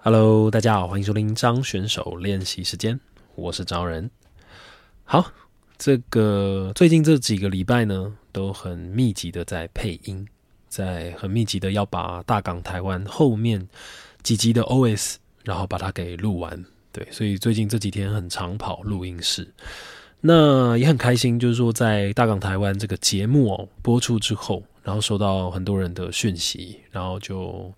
Hello，大家好，欢迎收听张选手练习时间，我是张仁。好，这个最近这几个礼拜呢，都很密集的在配音，在很密集的要把大港台湾后面几集的 OS，然后把它给录完。对，所以最近这几天很常跑录音室，那也很开心，就是说在大港台湾这个节目哦播出之后，然后收到很多人的讯息，然后就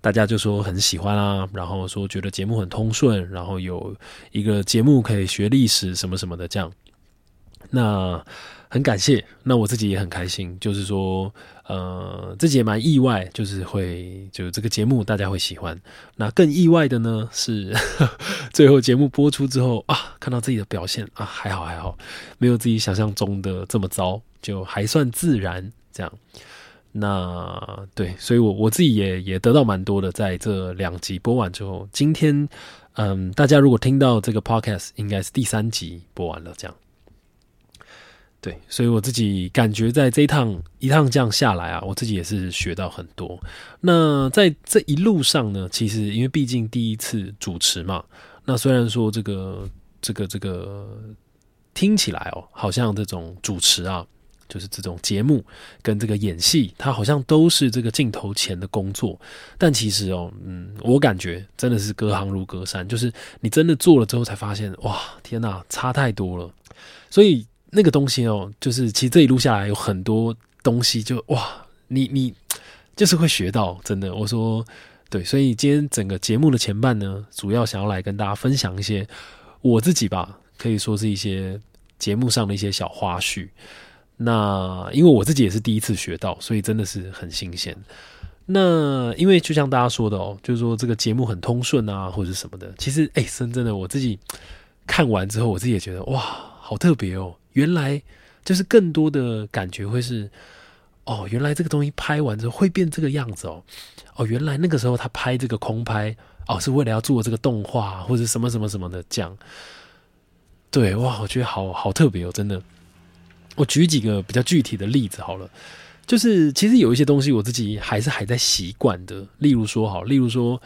大家就说很喜欢啊，然后说觉得节目很通顺，然后有一个节目可以学历史什么什么的这样，那很感谢，那我自己也很开心，就是说。呃，自己也蛮意外，就是会就这个节目大家会喜欢。那更意外的呢是，最后节目播出之后啊，看到自己的表现啊，还好还好，没有自己想象中的这么糟，就还算自然这样。那对，所以我我自己也也得到蛮多的，在这两集播完之后，今天嗯，大家如果听到这个 podcast，应该是第三集播完了这样。对，所以我自己感觉在这一趟一趟这样下来啊，我自己也是学到很多。那在这一路上呢，其实因为毕竟第一次主持嘛，那虽然说这个这个这个听起来哦，好像这种主持啊，就是这种节目跟这个演戏，它好像都是这个镜头前的工作，但其实哦，嗯，我感觉真的是隔行如隔山，就是你真的做了之后才发现，哇，天哪，差太多了，所以。那个东西哦，就是其实这一路下来有很多东西，就哇，你你就是会学到，真的。我说对，所以今天整个节目的前半呢，主要想要来跟大家分享一些我自己吧，可以说是一些节目上的一些小花絮。那因为我自己也是第一次学到，所以真的是很新鲜。那因为就像大家说的哦，就是说这个节目很通顺啊，或者什么的。其实哎，真真的我自己看完之后，我自己也觉得哇，好特别哦。原来就是更多的感觉会是哦，原来这个东西拍完之后会变这个样子哦，哦，原来那个时候他拍这个空拍哦，是为了要做这个动画或者什么什么什么的这样。对哇，我觉得好好特别哦，真的。我举几个比较具体的例子好了，就是其实有一些东西我自己还是还在习惯的，例如说好，例如说。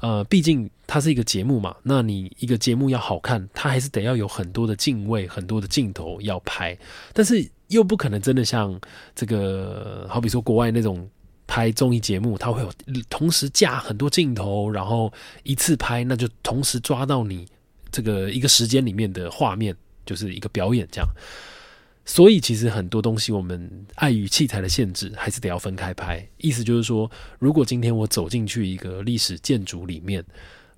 呃，毕竟它是一个节目嘛，那你一个节目要好看，它还是得要有很多的镜位、很多的镜头要拍，但是又不可能真的像这个，好比说国外那种拍综艺节目，它会有同时架很多镜头，然后一次拍，那就同时抓到你这个一个时间里面的画面，就是一个表演这样。所以其实很多东西，我们碍于器材的限制，还是得要分开拍。意思就是说，如果今天我走进去一个历史建筑里面，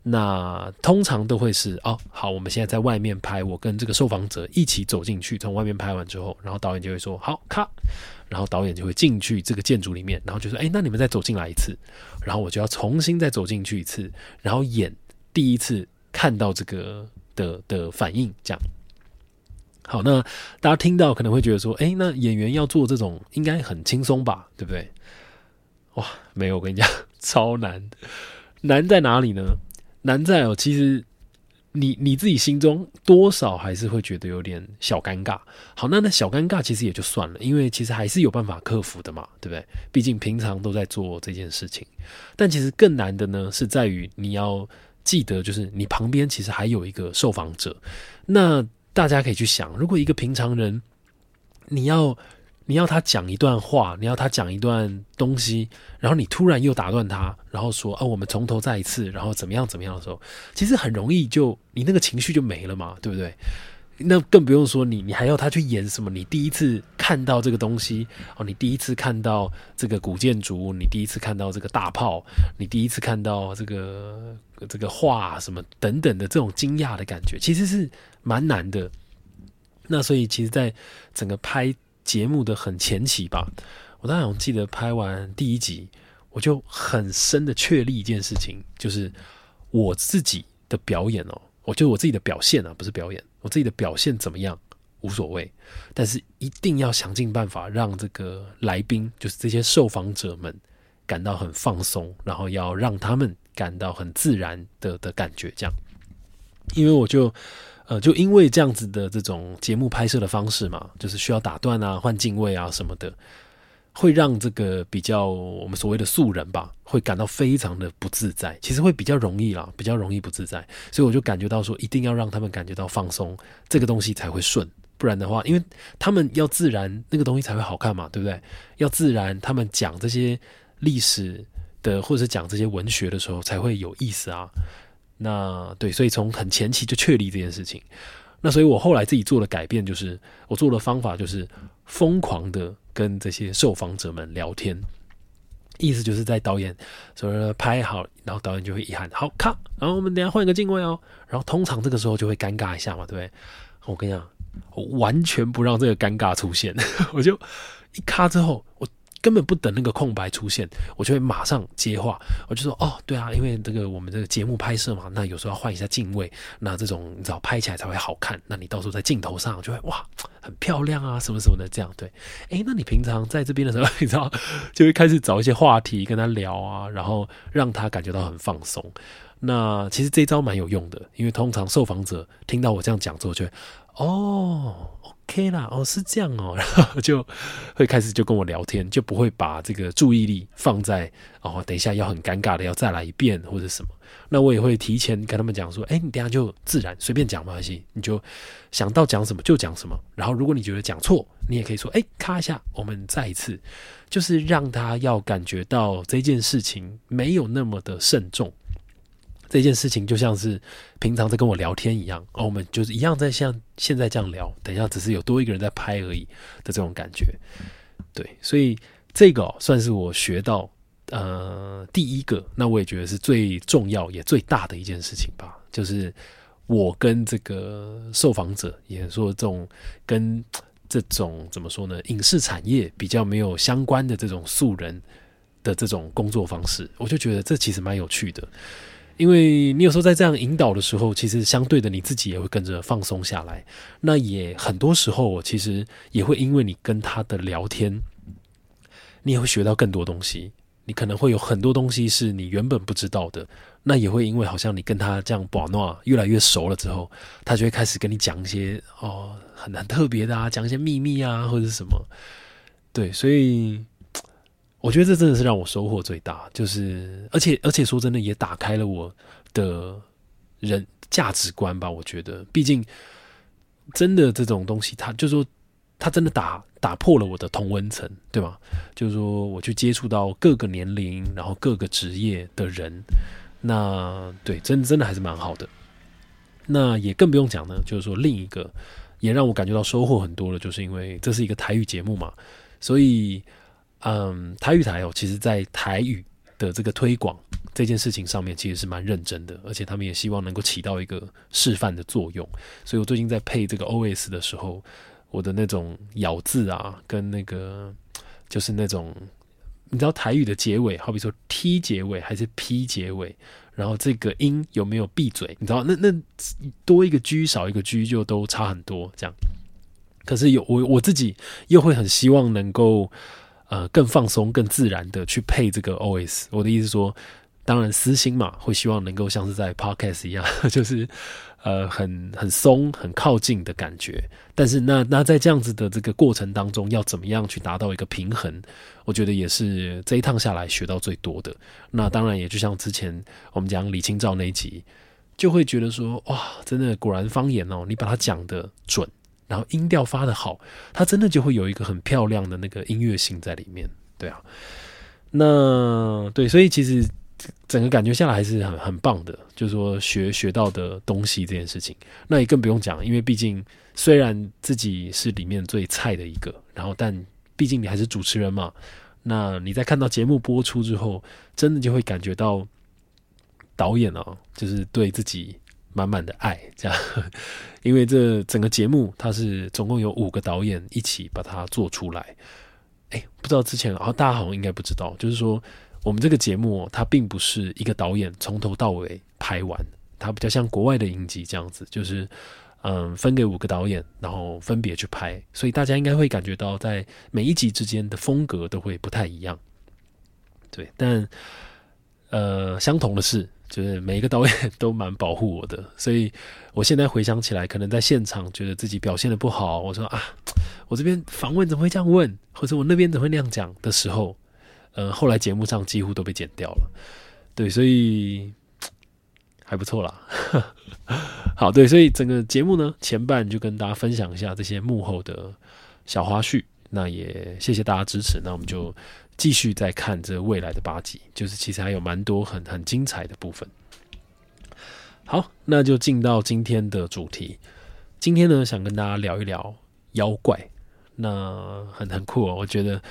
那通常都会是哦，好，我们现在在外面拍，我跟这个受访者一起走进去，从外面拍完之后，然后导演就会说好，卡，然后导演就会进去这个建筑里面，然后就说，哎，那你们再走进来一次，然后我就要重新再走进去一次，然后演第一次看到这个的的反应，这样。好，那大家听到可能会觉得说，哎，那演员要做这种应该很轻松吧，对不对？哇，没有，我跟你讲，超难。难在哪里呢？难在哦，其实你你自己心中多少还是会觉得有点小尴尬。好，那那小尴尬其实也就算了，因为其实还是有办法克服的嘛，对不对？毕竟平常都在做这件事情。但其实更难的呢，是在于你要记得，就是你旁边其实还有一个受访者，那。大家可以去想，如果一个平常人，你要你要他讲一段话，你要他讲一段东西，然后你突然又打断他，然后说：“啊，我们从头再一次，然后怎么样怎么样的时候，其实很容易就你那个情绪就没了嘛，对不对？那更不用说你你还要他去演什么？你第一次看到这个东西哦，你第一次看到这个古建筑，你第一次看到这个大炮，你第一次看到这个这个画什么等等的这种惊讶的感觉，其实是。蛮难的，那所以其实，在整个拍节目的很前期吧，我当然记得拍完第一集，我就很深的确立一件事情，就是我自己的表演哦，我就我自己的表现啊，不是表演，我自己的表现怎么样无所谓，但是一定要想尽办法让这个来宾，就是这些受访者们感到很放松，然后要让他们感到很自然的的感觉，这样，因为我就。呃，就因为这样子的这种节目拍摄的方式嘛，就是需要打断啊、换镜位啊什么的，会让这个比较我们所谓的素人吧，会感到非常的不自在。其实会比较容易啦，比较容易不自在。所以我就感觉到说，一定要让他们感觉到放松，这个东西才会顺。不然的话，因为他们要自然，那个东西才会好看嘛，对不对？要自然，他们讲这些历史的，或者是讲这些文学的时候，才会有意思啊。那对，所以从很前期就确立这件事情。那所以我后来自己做了改变，就是我做的方法就是疯狂的跟这些受访者们聊天，意思就是在导演说拍好，然后导演就会一喊好卡，然后我们等下换一个镜位哦，然后通常这个时候就会尴尬一下嘛，对不对？我跟你讲。我完全不让这个尴尬出现，我就一卡之后，我根本不等那个空白出现，我就会马上接话。我就说：“哦，对啊，因为这个我们这个节目拍摄嘛，那有时候要换一下镜位，那这种你知道拍起来才会好看。那你到时候在镜头上就会哇，很漂亮啊，什么什么的这样对。诶，那你平常在这边的时候，你知道就会开始找一些话题跟他聊啊，然后让他感觉到很放松。那其实这招蛮有用的，因为通常受访者听到我这样讲之后，就会。哦，OK 啦，哦是这样哦，然后就会开始就跟我聊天，就不会把这个注意力放在哦，等一下要很尴尬的要再来一遍或者什么。那我也会提前跟他们讲说，哎，你等下就自然随便讲没关系，你就想到讲什么就讲什么。然后如果你觉得讲错，你也可以说，哎，咔一下，我们再一次，就是让他要感觉到这件事情没有那么的慎重。这件事情就像是平常在跟我聊天一样，哦，我们就是一样在像现在这样聊，等一下只是有多一个人在拍而已的这种感觉，对，所以这个算是我学到呃第一个，那我也觉得是最重要也最大的一件事情吧，就是我跟这个受访者，也说这种跟这种怎么说呢，影视产业比较没有相关的这种素人的这种工作方式，我就觉得这其实蛮有趣的。因为你有时候在这样引导的时候，其实相对的你自己也会跟着放松下来。那也很多时候，其实也会因为你跟他的聊天，你也会学到更多东西。你可能会有很多东西是你原本不知道的。那也会因为好像你跟他这样把诺越来越熟了之后，他就会开始跟你讲一些哦很很特别的啊，讲一些秘密啊或者是什么。对，所以。我觉得这真的是让我收获最大，就是而且而且说真的，也打开了我的人价值观吧。我觉得，毕竟真的这种东西，它就说它真的打打破了我的同温层，对吗？就是说，我去接触到各个年龄，然后各个职业的人，那对，真真的还是蛮好的。那也更不用讲呢，就是说另一个也让我感觉到收获很多了，就是因为这是一个台语节目嘛，所以。嗯，台语台哦，其实，在台语的这个推广这件事情上面，其实是蛮认真的，而且他们也希望能够起到一个示范的作用。所以我最近在配这个 OS 的时候，我的那种咬字啊，跟那个就是那种你知道台语的结尾，好比说 T 结尾还是 P 结尾，然后这个音有没有闭嘴，你知道那那多一个 G 少一个 G 就都差很多这样。可是有我我自己又会很希望能够。呃，更放松、更自然的去配这个 OS。我的意思说，当然私心嘛，会希望能够像是在 Podcast 一样，就是呃很很松、很靠近的感觉。但是那那在这样子的这个过程当中，要怎么样去达到一个平衡？我觉得也是这一趟下来学到最多的。那当然也就像之前我们讲李清照那一集，就会觉得说，哇，真的果然方言哦，你把它讲的准。然后音调发的好，它真的就会有一个很漂亮的那个音乐性在里面，对啊。那对，所以其实整个感觉下来还是很很棒的，就是说学学到的东西这件事情，那也更不用讲，因为毕竟虽然自己是里面最菜的一个，然后但毕竟你还是主持人嘛，那你在看到节目播出之后，真的就会感觉到导演啊，就是对自己。满满的爱，这样，因为这整个节目它是总共有五个导演一起把它做出来。哎，不知道之前啊，大家好像应该不知道，就是说我们这个节目它并不是一个导演从头到尾拍完，它比较像国外的影集这样子，就是嗯分给五个导演，然后分别去拍，所以大家应该会感觉到在每一集之间的风格都会不太一样。对，但呃，相同的是。就是每一个导演 都蛮保护我的，所以我现在回想起来，可能在现场觉得自己表现的不好，我说啊，我这边访问怎么会这样问，或者我那边怎么会那样讲的时候，呃，后来节目上几乎都被剪掉了。对，所以还不错啦。好，对，所以整个节目呢，前半就跟大家分享一下这些幕后的小花絮。那也谢谢大家支持。那我们就继续再看这未来的八集，就是其实还有蛮多很很精彩的部分。好，那就进到今天的主题。今天呢，想跟大家聊一聊妖怪。那很很酷哦，我觉得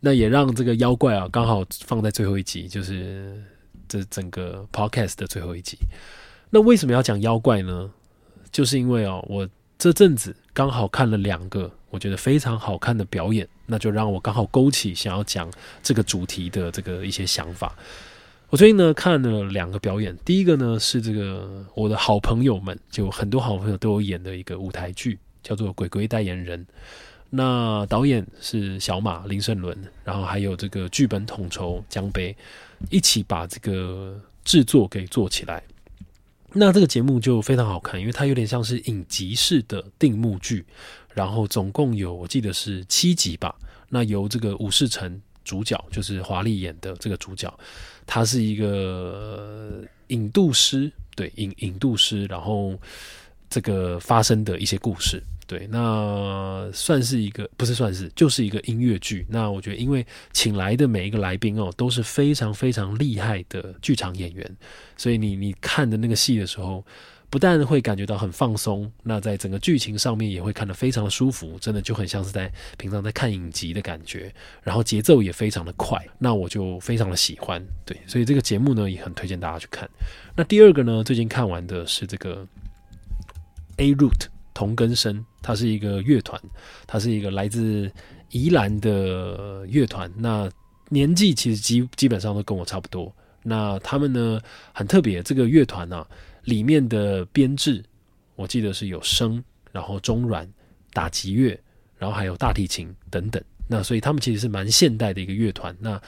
那也让这个妖怪啊，刚好放在最后一集，就是这整个 podcast 的最后一集。那为什么要讲妖怪呢？就是因为哦，我这阵子刚好看了两个我觉得非常好看的表演，那就让我刚好勾起想要讲这个主题的这个一些想法。我最近呢看了两个表演，第一个呢是这个我的好朋友们，就很多好朋友都有演的一个舞台剧，叫做《鬼鬼代言人》。那导演是小马林胜伦，然后还有这个剧本统筹江杯，一起把这个制作给做起来。那这个节目就非常好看，因为它有点像是影集式的定目剧，然后总共有我记得是七集吧。那由这个武士城主角，就是华丽演的这个主角。他是一个引渡师，对引引渡师，然后这个发生的一些故事，对，那算是一个不是算是就是一个音乐剧。那我觉得，因为请来的每一个来宾哦都是非常非常厉害的剧场演员，所以你你看的那个戏的时候。不但会感觉到很放松，那在整个剧情上面也会看得非常的舒服，真的就很像是在平常在看影集的感觉，然后节奏也非常的快，那我就非常的喜欢，对，所以这个节目呢也很推荐大家去看。那第二个呢，最近看完的是这个 A Root 同根生，它是一个乐团，它是一个来自宜兰的乐团，那年纪其实基基本上都跟我差不多，那他们呢很特别，这个乐团呢。里面的编制，我记得是有声，然后中阮、打击乐，然后还有大提琴等等。那所以他们其实是蛮现代的一个乐团。那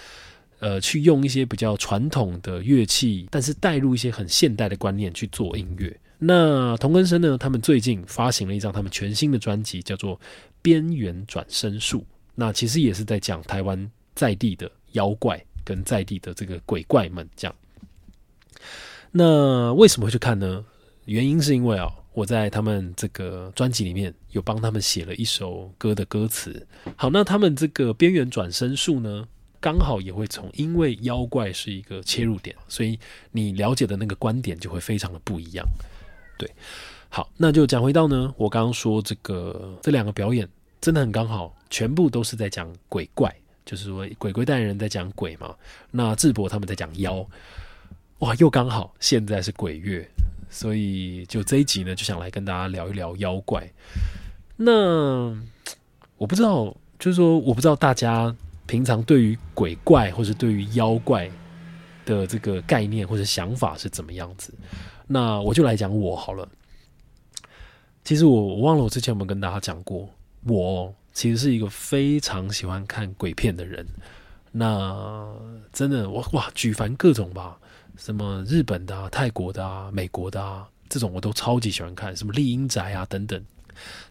呃，去用一些比较传统的乐器，但是带入一些很现代的观念去做音乐。那同根生呢，他们最近发行了一张他们全新的专辑，叫做《边缘转身术》。那其实也是在讲台湾在地的妖怪跟在地的这个鬼怪们这样。那为什么会去看呢？原因是因为啊，我在他们这个专辑里面有帮他们写了一首歌的歌词。好，那他们这个边缘转身术呢，刚好也会从因为妖怪是一个切入点，所以你了解的那个观点就会非常的不一样。对，好，那就讲回到呢，我刚刚说这个这两个表演真的很刚好，全部都是在讲鬼怪，就是说鬼鬼代言人在讲鬼嘛，那智博他们在讲妖。哇，又刚好现在是鬼月，所以就这一集呢，就想来跟大家聊一聊妖怪。那我不知道，就是说，我不知道大家平常对于鬼怪或者对于妖怪的这个概念或者想法是怎么样子。那我就来讲我好了。其实我我忘了我之前有没有跟大家讲过，我其实是一个非常喜欢看鬼片的人。那真的，我哇，举凡各种吧。什么日本的、泰国的啊、美国的啊，这种我都超级喜欢看，什么丽英宅啊等等。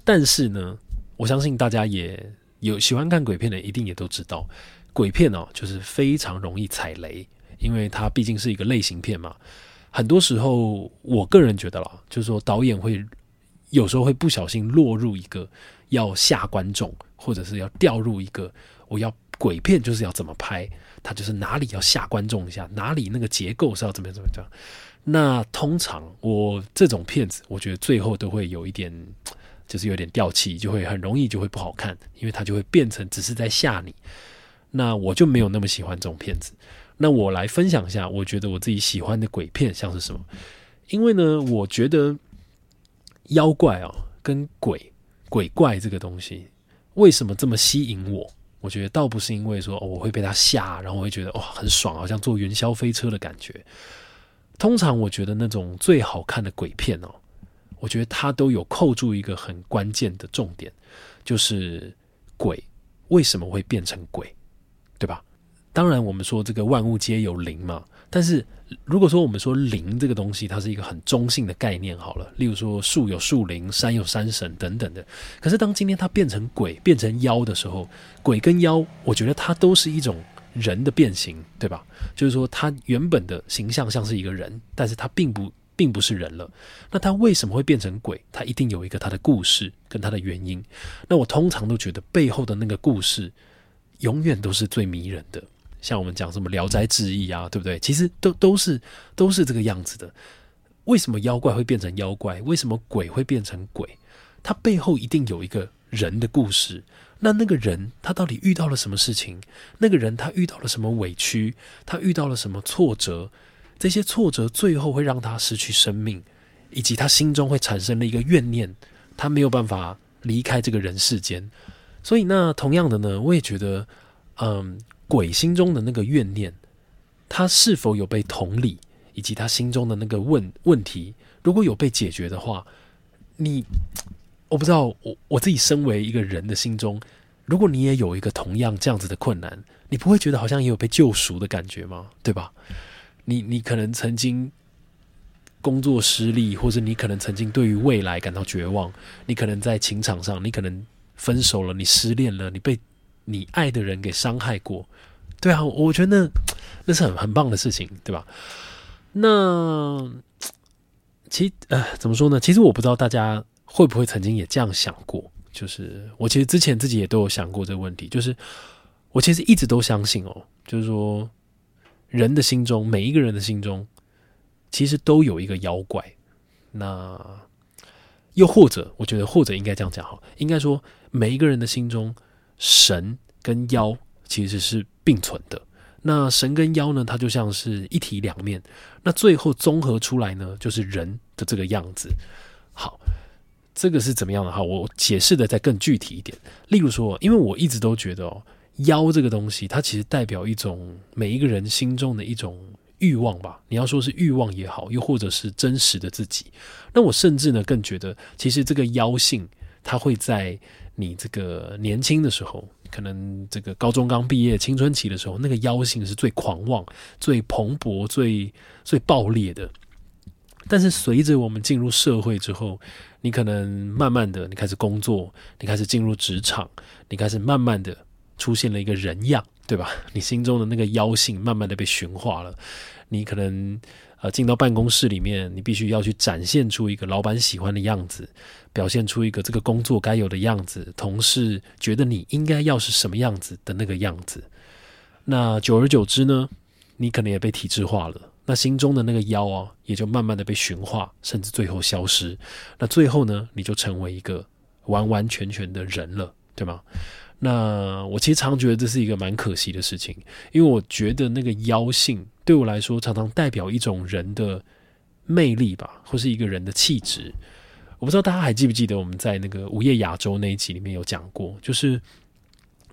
但是呢，我相信大家也有喜欢看鬼片的，一定也都知道，鬼片哦，就是非常容易踩雷，因为它毕竟是一个类型片嘛。很多时候，我个人觉得啦，就是说导演会有时候会不小心落入一个要吓观众，或者是要掉入一个我要鬼片就是要怎么拍。他就是哪里要吓观众一下，哪里那个结构是要怎么样怎么样。那通常我这种片子，我觉得最后都会有一点，就是有点掉气，就会很容易就会不好看，因为它就会变成只是在吓你。那我就没有那么喜欢这种片子。那我来分享一下，我觉得我自己喜欢的鬼片像是什么？因为呢，我觉得妖怪哦，跟鬼鬼怪这个东西，为什么这么吸引我？我觉得倒不是因为说我会被他吓，然后我会觉得哇很爽，好像坐云霄飞车的感觉。通常我觉得那种最好看的鬼片哦，我觉得它都有扣住一个很关键的重点，就是鬼为什么会变成鬼，对吧？当然我们说这个万物皆有灵嘛，但是如果说我们说灵这个东西，它是一个很中性的概念，好了，例如说树有树灵，山有山神等等的。可是当今天它变成鬼、变成妖的时候，鬼跟妖，我觉得它都是一种人的变形，对吧？就是说，它原本的形象像是一个人，但是它并不。并不是人了，那它为什么会变成鬼？它一定有一个它的故事跟它的原因。那我通常都觉得背后的那个故事，永远都是最迷人的。像我们讲什么《聊斋志异》啊，对不对？其实都都是都是这个样子的。为什么妖怪会变成妖怪？为什么鬼会变成鬼？他背后一定有一个人的故事。那那个人他到底遇到了什么事情？那个人他遇到了什么委屈？他遇到了什么挫折？这些挫折最后会让他失去生命，以及他心中会产生了一个怨念，他没有办法离开这个人世间。所以，那同样的呢，我也觉得，嗯，鬼心中的那个怨念，他是否有被同理，以及他心中的那个问问题，如果有被解决的话，你我不知道，我我自己身为一个人的心中，如果你也有一个同样这样子的困难，你不会觉得好像也有被救赎的感觉吗？对吧？你你可能曾经工作失利，或者你可能曾经对于未来感到绝望。你可能在情场上，你可能分手了，你失恋了，你被你爱的人给伤害过。对啊，我觉得那 那是很很棒的事情，对吧？那其呃怎么说呢？其实我不知道大家会不会曾经也这样想过。就是我其实之前自己也都有想过这个问题。就是我其实一直都相信哦，就是说。人的心中，每一个人的心中，其实都有一个妖怪。那又或者，我觉得或者应该这样讲哈，应该说每一个人的心中，神跟妖其实是并存的。那神跟妖呢，它就像是一体两面。那最后综合出来呢，就是人的这个样子。好，这个是怎么样的哈？我解释的再更具体一点。例如说，因为我一直都觉得哦。妖这个东西，它其实代表一种每一个人心中的一种欲望吧。你要说是欲望也好，又或者是真实的自己。那我甚至呢，更觉得其实这个妖性，它会在你这个年轻的时候，可能这个高中刚毕业、青春期的时候，那个妖性是最狂妄、最蓬勃、最最爆裂的。但是随着我们进入社会之后，你可能慢慢的，你开始工作，你开始进入职场，你开始慢慢的。出现了一个人样，对吧？你心中的那个妖性慢慢的被驯化了。你可能呃进到办公室里面，你必须要去展现出一个老板喜欢的样子，表现出一个这个工作该有的样子，同事觉得你应该要是什么样子的那个样子。那久而久之呢，你可能也被体制化了。那心中的那个妖啊，也就慢慢的被驯化，甚至最后消失。那最后呢，你就成为一个完完全全的人了，对吗？那我其实常觉得这是一个蛮可惜的事情，因为我觉得那个妖性对我来说常常代表一种人的魅力吧，或是一个人的气质。我不知道大家还记不记得我们在那个午夜亚洲那一集里面有讲过，就是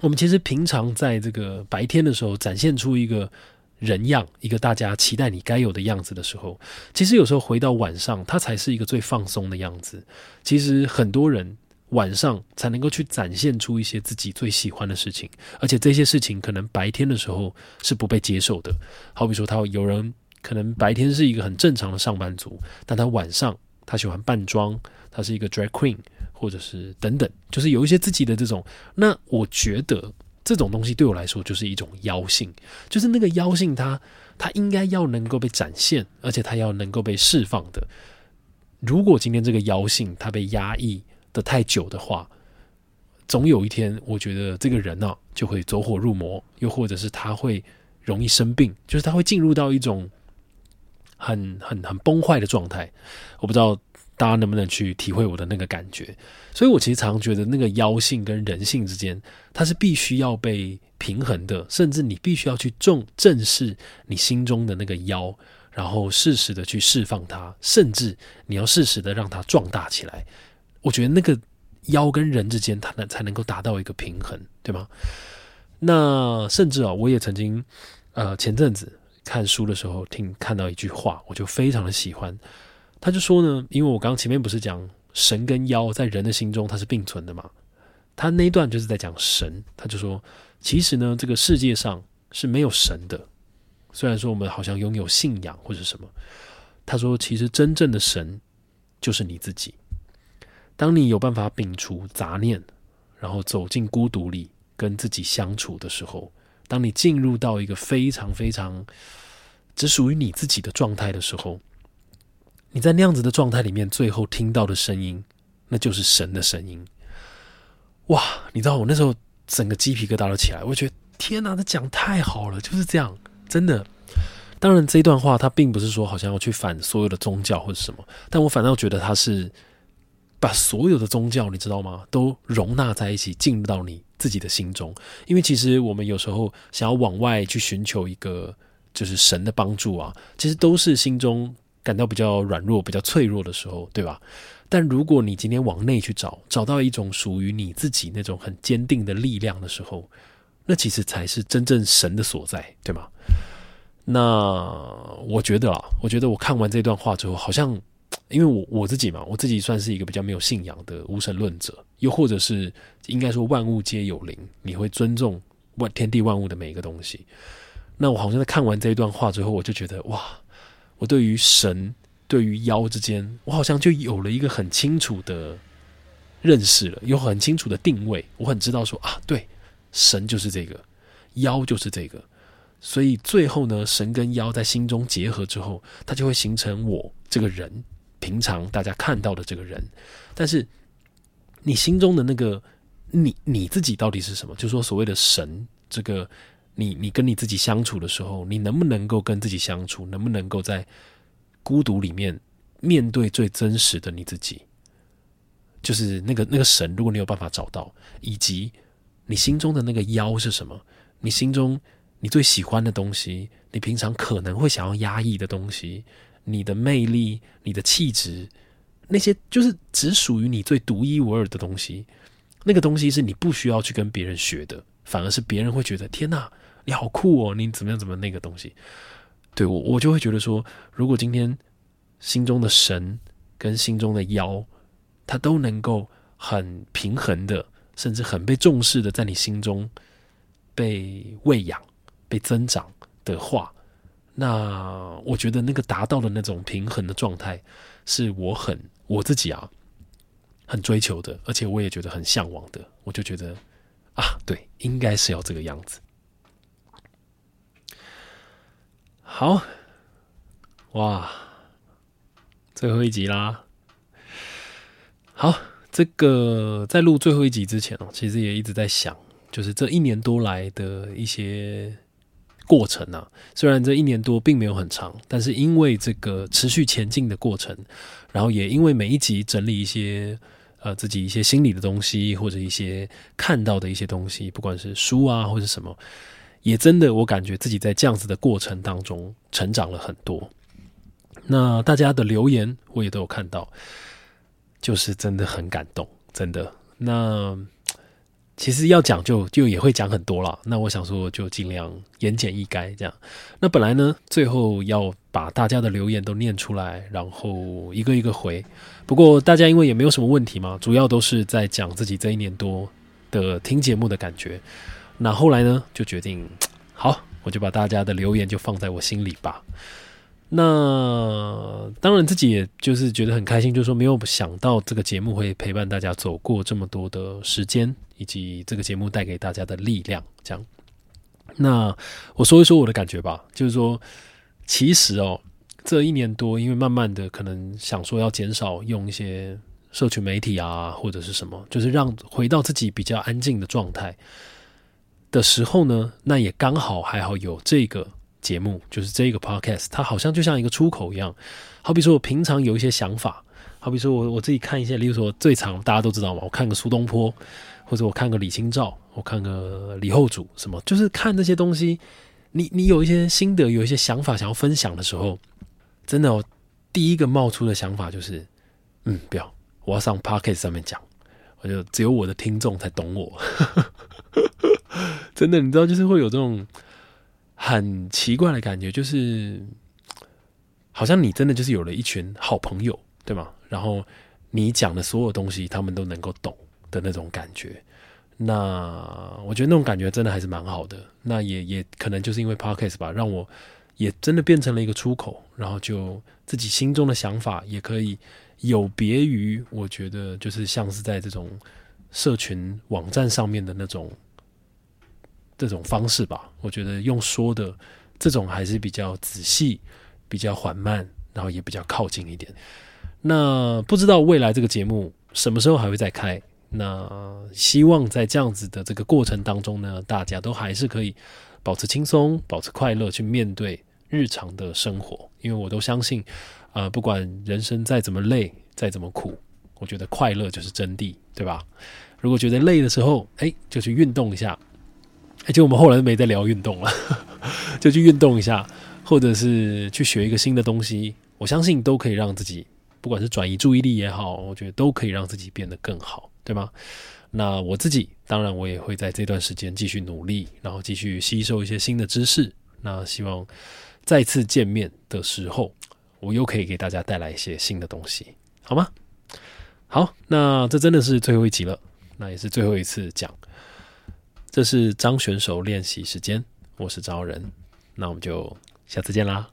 我们其实平常在这个白天的时候展现出一个人样，一个大家期待你该有的样子的时候，其实有时候回到晚上，它才是一个最放松的样子。其实很多人。晚上才能够去展现出一些自己最喜欢的事情，而且这些事情可能白天的时候是不被接受的。好比说，他有人可能白天是一个很正常的上班族，但他晚上他喜欢扮装，他是一个 drag queen，或者是等等，就是有一些自己的这种。那我觉得这种东西对我来说就是一种妖性，就是那个妖性，它它应该要能够被展现，而且它要能够被释放的。如果今天这个妖性它被压抑，的太久的话，总有一天，我觉得这个人呢就会走火入魔，又或者是他会容易生病，就是他会进入到一种很很很崩坏的状态。我不知道大家能不能去体会我的那个感觉。所以我其实常常觉得，那个妖性跟人性之间，它是必须要被平衡的，甚至你必须要去重正视你心中的那个妖，然后适时的去释放它，甚至你要适时的让它壮大起来。我觉得那个妖跟人之间，它能才能够达到一个平衡，对吗？那甚至啊，我也曾经呃前阵子看书的时候听看到一句话，我就非常的喜欢。他就说呢，因为我刚刚前面不是讲神跟妖在人的心中它是并存的嘛，他那一段就是在讲神，他就说，其实呢，这个世界上是没有神的。虽然说我们好像拥有信仰或者什么，他说，其实真正的神就是你自己。当你有办法摒除杂念，然后走进孤独里跟自己相处的时候，当你进入到一个非常非常只属于你自己的状态的时候，你在那样子的状态里面，最后听到的声音，那就是神的声音。哇！你知道我那时候整个鸡皮疙瘩都起来，我觉得天哪，他讲太好了，就是这样，真的。当然，这一段话他并不是说好像要去反所有的宗教或者什么，但我反倒觉得他是把所有的宗教，你知道吗，都容纳在一起，进入到你自己的心中。因为其实我们有时候想要往外去寻求一个就是神的帮助啊，其实都是心中感到比较软弱、比较脆弱的时候，对吧？但如果你今天往内去找，找到一种属于你自己那种很坚定的力量的时候，那其实才是真正神的所在，对吗？那我觉得啊，我觉得我看完这段话之后，好像因为我我自己嘛，我自己算是一个比较没有信仰的无神论者，又或者是应该说万物皆有灵，你会尊重万天地万物的每一个东西。那我好像在看完这一段话之后，我就觉得哇，我对于神对于妖之间，我好像就有了一个很清楚的认识了，有很清楚的定位。我很知道说啊，对，神就是这个，妖就是这个。所以最后呢，神跟妖在心中结合之后，它就会形成我这个人，平常大家看到的这个人。但是你心中的那个你你自己到底是什么？就是说所谓的神，这个你你跟你自己相处的时候，你能不能够跟自己相处？能不能够在孤独里面面对最真实的你自己？就是那个那个神，如果你有办法找到，以及你心中的那个妖是什么？你心中。你最喜欢的东西，你平常可能会想要压抑的东西，你的魅力、你的气质，那些就是只属于你最独一无二的东西。那个东西是你不需要去跟别人学的，反而是别人会觉得天哪，你好酷哦，你怎么样怎么那个东西。对我，我就会觉得说，如果今天心中的神跟心中的妖，它都能够很平衡的，甚至很被重视的，在你心中被喂养。被增长的话，那我觉得那个达到的那种平衡的状态，是我很我自己啊很追求的，而且我也觉得很向往的。我就觉得啊，对，应该是要这个样子。好，哇，最后一集啦。好，这个在录最后一集之前哦，其实也一直在想，就是这一年多来的一些。过程啊，虽然这一年多并没有很长，但是因为这个持续前进的过程，然后也因为每一集整理一些呃自己一些心理的东西，或者一些看到的一些东西，不管是书啊或者什么，也真的我感觉自己在这样子的过程当中成长了很多。那大家的留言我也都有看到，就是真的很感动，真的那。其实要讲就就也会讲很多了，那我想说就尽量言简意赅这样。那本来呢，最后要把大家的留言都念出来，然后一个一个回。不过大家因为也没有什么问题嘛，主要都是在讲自己这一年多的听节目的感觉。那后来呢，就决定好，我就把大家的留言就放在我心里吧。那当然，自己也就是觉得很开心，就是说没有想到这个节目会陪伴大家走过这么多的时间，以及这个节目带给大家的力量。这样，那我说一说我的感觉吧，就是说，其实哦，这一年多，因为慢慢的可能想说要减少用一些社群媒体啊，或者是什么，就是让回到自己比较安静的状态的时候呢，那也刚好还好有这个。节目就是这个 podcast，它好像就像一个出口一样。好比说，我平常有一些想法，好比说我我自己看一些，例如说最常大家都知道嘛，我看个苏东坡，或者我看个李清照，我看个李后主，什么就是看这些东西。你你有一些心得，有一些想法想要分享的时候，真的，第一个冒出的想法就是，嗯，不要，我要上 podcast 上面讲，我就只有我的听众才懂我。真的，你知道，就是会有这种。很奇怪的感觉，就是好像你真的就是有了一群好朋友，对吗？然后你讲的所有东西，他们都能够懂的那种感觉。那我觉得那种感觉真的还是蛮好的。那也也可能就是因为 podcast 吧，让我也真的变成了一个出口，然后就自己心中的想法也可以有别于我觉得就是像是在这种社群网站上面的那种这种方式吧。我觉得用说的这种还是比较仔细、比较缓慢，然后也比较靠近一点。那不知道未来这个节目什么时候还会再开？那希望在这样子的这个过程当中呢，大家都还是可以保持轻松、保持快乐去面对日常的生活。因为我都相信，呃，不管人生再怎么累、再怎么苦，我觉得快乐就是真谛，对吧？如果觉得累的时候，哎，就去运动一下。而且我们后来没再聊运动了，就去运动一下，或者是去学一个新的东西，我相信都可以让自己。不管是转移注意力也好，我觉得都可以让自己变得更好，对吗？那我自己当然我也会在这段时间继续努力，然后继续吸收一些新的知识。那希望再次见面的时候，我又可以给大家带来一些新的东西，好吗？好，那这真的是最后一集了，那也是最后一次讲。这是张选手练习时间，我是招人，那我们就下次见啦。